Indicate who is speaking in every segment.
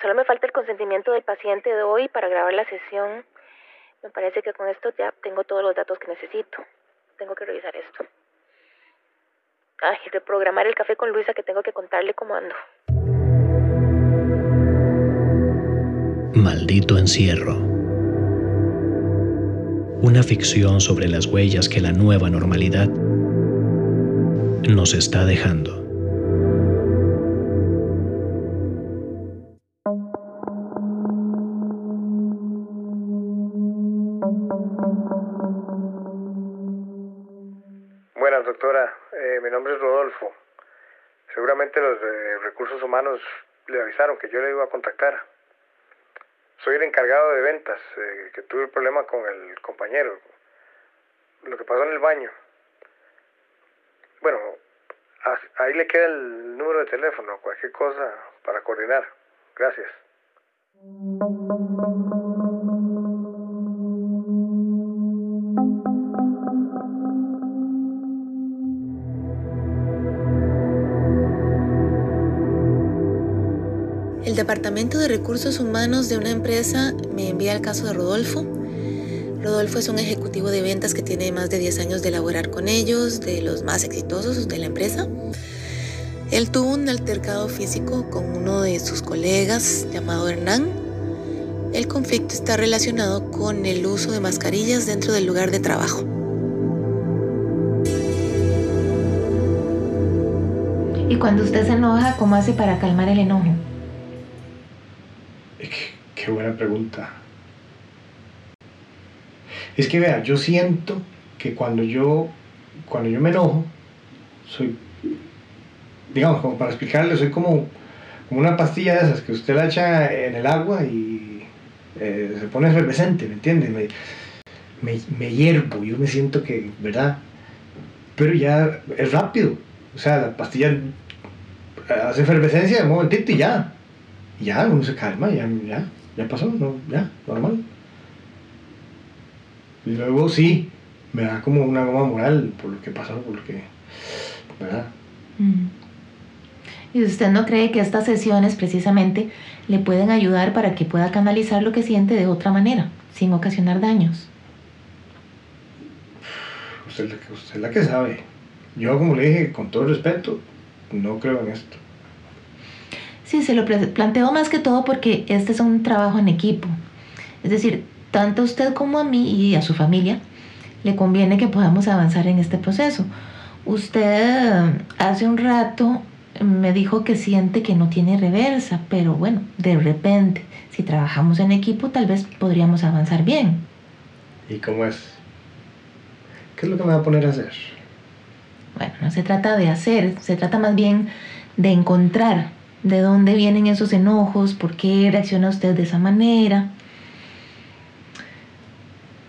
Speaker 1: Solo me falta el consentimiento del paciente de hoy para grabar la sesión. Me parece que con esto ya tengo todos los datos que necesito. Tengo que revisar esto. Ay, reprogramar el café con Luisa que tengo que contarle cómo ando.
Speaker 2: Maldito encierro. Una ficción sobre las huellas que la nueva normalidad nos está dejando.
Speaker 3: Seguramente los de recursos humanos le avisaron que yo le iba a contactar. Soy el encargado de ventas, eh, que tuve el problema con el compañero. Lo que pasó en el baño. Bueno, ahí le queda el número de teléfono, cualquier cosa para coordinar. Gracias.
Speaker 1: Departamento de Recursos Humanos de una empresa me envía el caso de Rodolfo. Rodolfo es un ejecutivo de ventas que tiene más de 10 años de laborar con ellos, de los más exitosos de la empresa. Él tuvo un altercado físico con uno de sus colegas llamado Hernán. El conflicto está relacionado con el uso de mascarillas dentro del lugar de trabajo.
Speaker 4: Y cuando usted se enoja, ¿cómo hace para calmar el enojo?
Speaker 3: Qué buena pregunta. Es que vea, yo siento que cuando yo, cuando yo me enojo, soy, digamos, como para explicarle, soy como, como una pastilla de esas que usted la echa en el agua y eh, se pone efervescente, ¿me entiende? Me, me, me hiervo, yo me siento que, ¿verdad? Pero ya es rápido, o sea, la pastilla hace efervescencia de un momentito y ya, ya, uno se calma, ya, ya ya pasó, no, ya, normal. Y luego sí, me da como una goma moral por lo que pasó, por lo que, ¿verdad?
Speaker 4: ¿Y usted no cree que estas sesiones precisamente le pueden ayudar para que pueda canalizar lo que siente de otra manera, sin ocasionar daños?
Speaker 3: Usted, usted es la que sabe. Yo, como le dije, con todo respeto, no creo en esto.
Speaker 4: Sí, se lo planteo más que todo porque este es un trabajo en equipo. Es decir, tanto a usted como a mí y a su familia le conviene que podamos avanzar en este proceso. Usted hace un rato me dijo que siente que no tiene reversa, pero bueno, de repente, si trabajamos en equipo, tal vez podríamos avanzar bien.
Speaker 3: ¿Y cómo es? ¿Qué es lo que me va a poner a hacer?
Speaker 4: Bueno, no se trata de hacer, se trata más bien de encontrar de dónde vienen esos enojos, por qué reacciona usted de esa manera.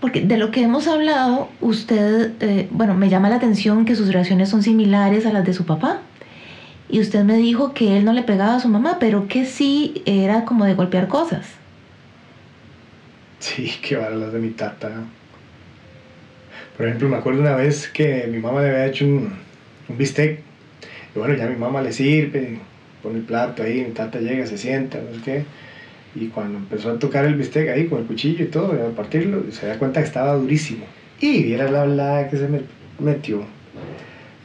Speaker 4: Porque de lo que hemos hablado, usted, eh, bueno, me llama la atención que sus reacciones son similares a las de su papá. Y usted me dijo que él no le pegaba a su mamá, pero que sí era como de golpear cosas.
Speaker 3: Sí, que van las de mi tata. Por ejemplo, me acuerdo una vez que mi mamá le había hecho un, un bistec. Y bueno, ya mi mamá le sirve, pone el plato ahí, mi tata llega, se sienta, no sé qué. Y cuando empezó a tocar el bistec ahí con el cuchillo y todo, a partirlo, se da cuenta que estaba durísimo. Y viera la blada que se me metió.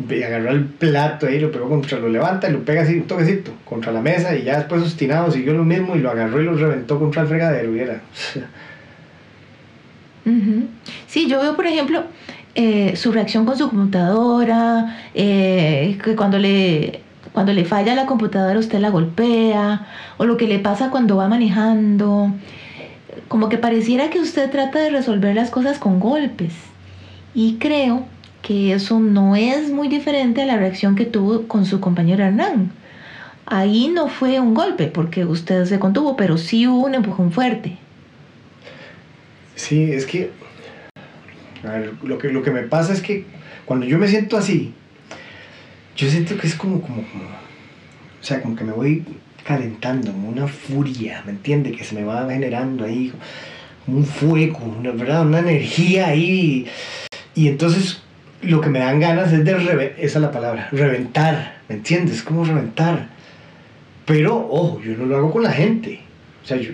Speaker 3: Y agarró el plato ahí, lo pegó contra, lo levanta y lo pega así un toquecito contra la mesa y ya después obstinado siguió lo mismo y lo agarró y lo reventó contra el fregadero, viera.
Speaker 4: Sí, yo veo, por ejemplo, eh, su reacción con su computadora, eh, que cuando le cuando le falla la computadora usted la golpea, o lo que le pasa cuando va manejando. Como que pareciera que usted trata de resolver las cosas con golpes. Y creo que eso no es muy diferente a la reacción que tuvo con su compañero Hernán. Ahí no fue un golpe porque usted se contuvo, pero sí hubo un empujón fuerte.
Speaker 3: Sí, es que, a ver, lo que, lo que me pasa es que cuando yo me siento así, yo siento que es como, como, como, o sea, como que me voy calentando, como una furia, ¿me entiende? Que se me va generando ahí, como un fuego, una, ¿verdad? Una energía ahí. Y entonces lo que me dan ganas es de, esa es la palabra, reventar, ¿me entiendes? Es como reventar. Pero, ojo, yo no lo hago con la gente. O sea, yo,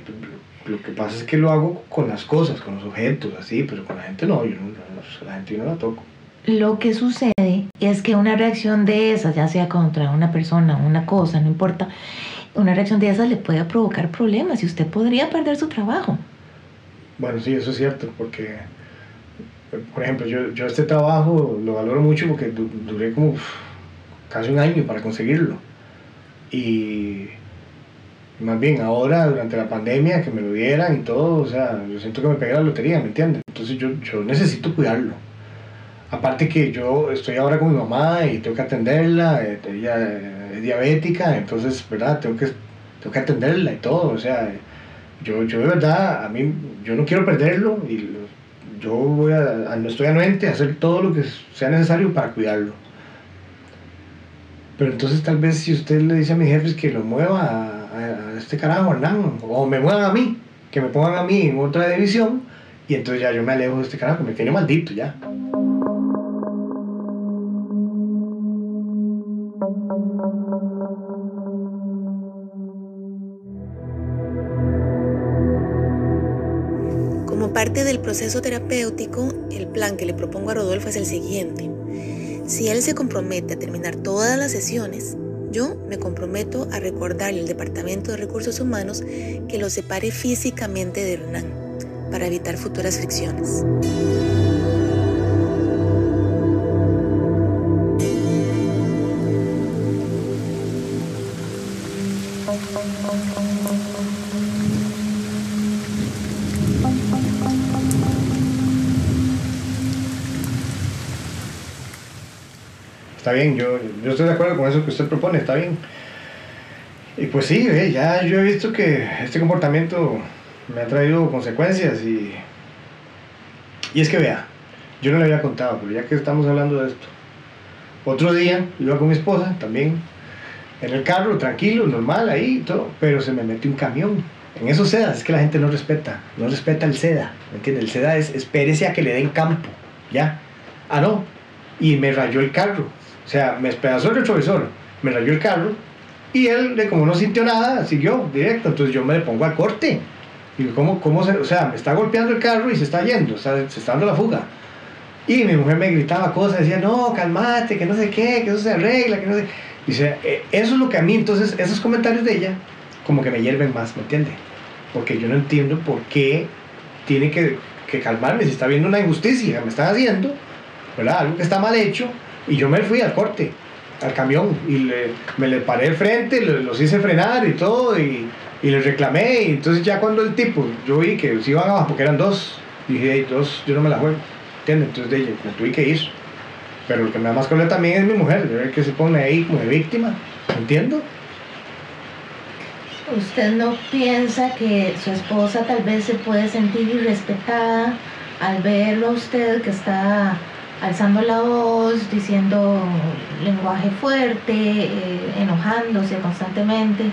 Speaker 3: lo que pasa es que lo hago con las cosas, con los objetos, así, pero con la gente no, yo no, la gente yo no la toco.
Speaker 4: Lo que sucede es que una reacción de esas, ya sea contra una persona, una cosa, no importa, una reacción de esas le puede provocar problemas y usted podría perder su trabajo.
Speaker 3: Bueno, sí, eso es cierto, porque, por ejemplo, yo, yo este trabajo lo valoro mucho porque duré como casi un año para conseguirlo. Y más bien ahora, durante la pandemia, que me lo dieran y todo, o sea, yo siento que me pegué la lotería, ¿me entiendes? Entonces yo, yo necesito cuidarlo. Aparte que yo estoy ahora con mi mamá y tengo que atenderla, eh, ella es diabética, entonces, ¿verdad? Tengo que, tengo que atenderla y todo, o sea, yo, yo de verdad, a mí, yo no quiero perderlo y yo voy a, no estoy anuente a hacer todo lo que sea necesario para cuidarlo. Pero entonces tal vez si usted le dice a mis jefes que lo mueva a, este carajo, Hernán, o me muevan a mí, que me pongan a mí en otra división, y entonces ya yo me alejo de este carajo, me tiene maldito ya.
Speaker 1: Como parte del proceso terapéutico, el plan que le propongo a Rodolfo es el siguiente. Si él se compromete a terminar todas las sesiones, yo me comprometo a recordarle al Departamento de Recursos Humanos que lo separe físicamente de Hernán para evitar futuras fricciones.
Speaker 3: Está bien, yo, yo estoy de acuerdo con eso que usted propone, está bien. Y pues sí, ya yo he visto que este comportamiento me ha traído consecuencias y, y es que vea, yo no le había contado, pero ya que estamos hablando de esto, otro día iba con mi esposa también en el carro, tranquilo, normal, ahí todo, pero se me mete un camión. En esos sedas es que la gente no respeta, no respeta el seda, ¿me entiendes? El seda es espérese a que le den campo, ¿ya? Ah, no, y me rayó el carro. O sea, me despedazó el retrovisor, me rayó el carro y él, como no sintió nada, siguió directo. Entonces yo me le pongo al corte. Digo, ¿cómo, cómo o sea, me está golpeando el carro y se está yendo, o sea, se está dando la fuga. Y mi mujer me gritaba cosas, decía, no, calmate, que no sé qué, que eso se arregla, que no sé. Dice, e, eso es lo que a mí, entonces, esos comentarios de ella, como que me hierven más, ¿me entiende? Porque yo no entiendo por qué tiene que, que calmarme si está viendo una injusticia me están haciendo, ¿verdad? Algo que está mal hecho, y yo me fui al corte, al camión, y me le paré el frente, los, hice frenar y todo, y, y les reclamé. Y entonces ya cuando el tipo, yo vi que se iban abajo, porque eran dos, dije, hey, dos, yo no me la juego, ¿entiendes? Entonces de me tuve que ir. Pero lo que me da más cólera también es mi mujer, ver que se pone ahí como de víctima, ¿entiendo?
Speaker 4: ¿Usted no piensa que su esposa tal vez se puede sentir irrespetada al verlo a usted que está alzando la voz, diciendo lenguaje fuerte, eh, enojándose constantemente.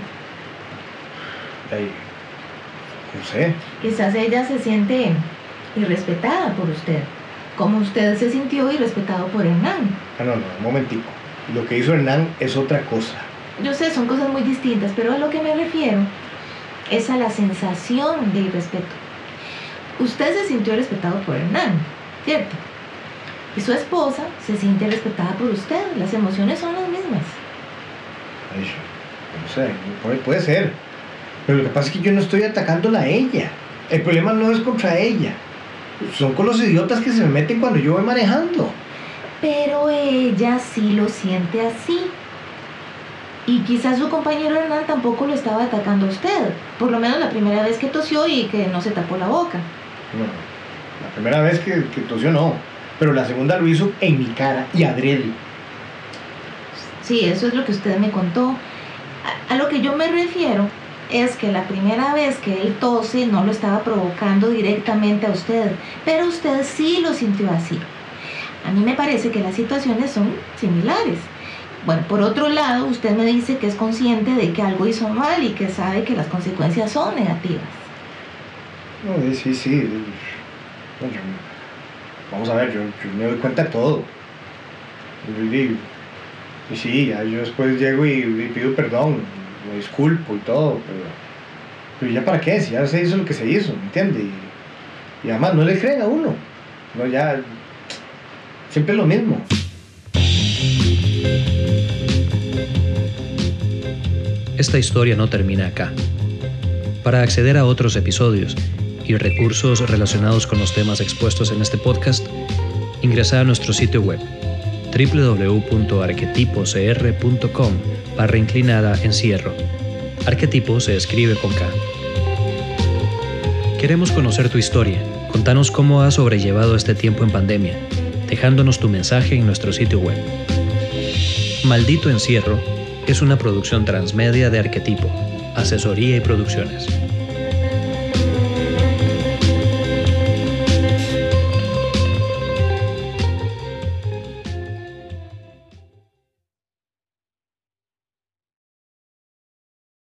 Speaker 3: no sé.
Speaker 4: Quizás ella se siente irrespetada por usted, como usted se sintió irrespetado por Hernán.
Speaker 3: Ah, no, no, un momentico. Lo que hizo Hernán es otra cosa.
Speaker 4: Yo sé, son cosas muy distintas, pero a lo que me refiero es a la sensación de irrespeto. Usted se sintió respetado por Hernán, ¿cierto? Y su esposa se siente respetada por usted. Las emociones son las mismas.
Speaker 3: no sé, puede, ser. Pero lo que pasa es que yo no estoy atacándola a ella. El problema no es contra ella. Son con los idiotas que se me meten cuando yo voy manejando.
Speaker 4: Pero ella sí lo siente así. Y quizás su compañero Hernán tampoco lo estaba atacando a usted. Por lo menos la primera vez que tosió y que no se tapó la boca.
Speaker 3: No, la primera vez que, que tosió no pero la segunda lo hizo en mi cara y adrede.
Speaker 4: Sí, eso es lo que usted me contó. A, lo que yo me refiero es que la primera vez que él tose no lo estaba provocando directamente a usted, pero usted sí lo sintió así. A mí me parece que las situaciones son similares. Bueno, por otro lado, usted me dice que es consciente de que algo hizo mal y que sabe que las consecuencias son negativas.
Speaker 3: No, sí, sí vamos a ver, yo, me doy cuenta de todo. Y, sí, yo después llego y, pido perdón. me disculpo y todo, pero, pero ya para qué, si ya se hizo lo que se hizo, ¿me entiende? Y, y además no le creen a uno, no ya, siempre es lo mismo.
Speaker 2: Esta historia no termina acá. Para acceder a otros episodios y recursos relacionados con los temas expuestos en este podcast, ingresa a nuestro sitio web www.arquetipocr.com barra inclinada encierro. Arquetipo se escribe con K. Queremos conocer tu historia. Contanos cómo has sobrellevado este tiempo en pandemia, dejándonos tu mensaje en nuestro sitio web. Maldito Encierro es una producción transmedia de Arquetipo, asesoría y producciones.